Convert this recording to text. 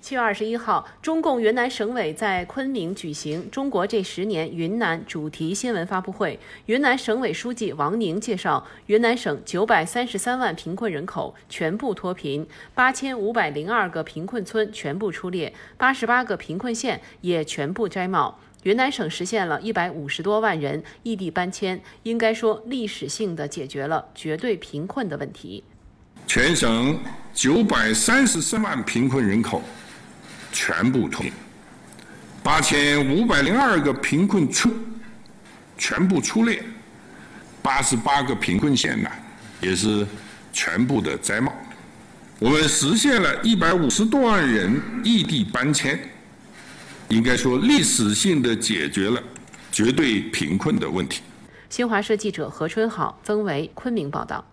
七月二十一号，中共云南省委在昆明举行“中国这十年”云南主题新闻发布会。云南省委书记王宁介绍，云南省九百三十三万贫困人口全部脱贫，八千五百零二个贫困村全部出列，八十八个贫困县也全部摘帽。云南省实现了一百五十多万人异地搬迁，应该说历史性的解决了绝对贫困的问题。全省九百三十三万贫困人口。全部脱贫，八千五百零二个贫困村全部出列，八十八个贫困县呢也是全部的摘帽。我们实现了一百五十多万人异地搬迁，应该说历史性的解决了绝对贫困的问题。新华社记者何春好、曾维昆明报道。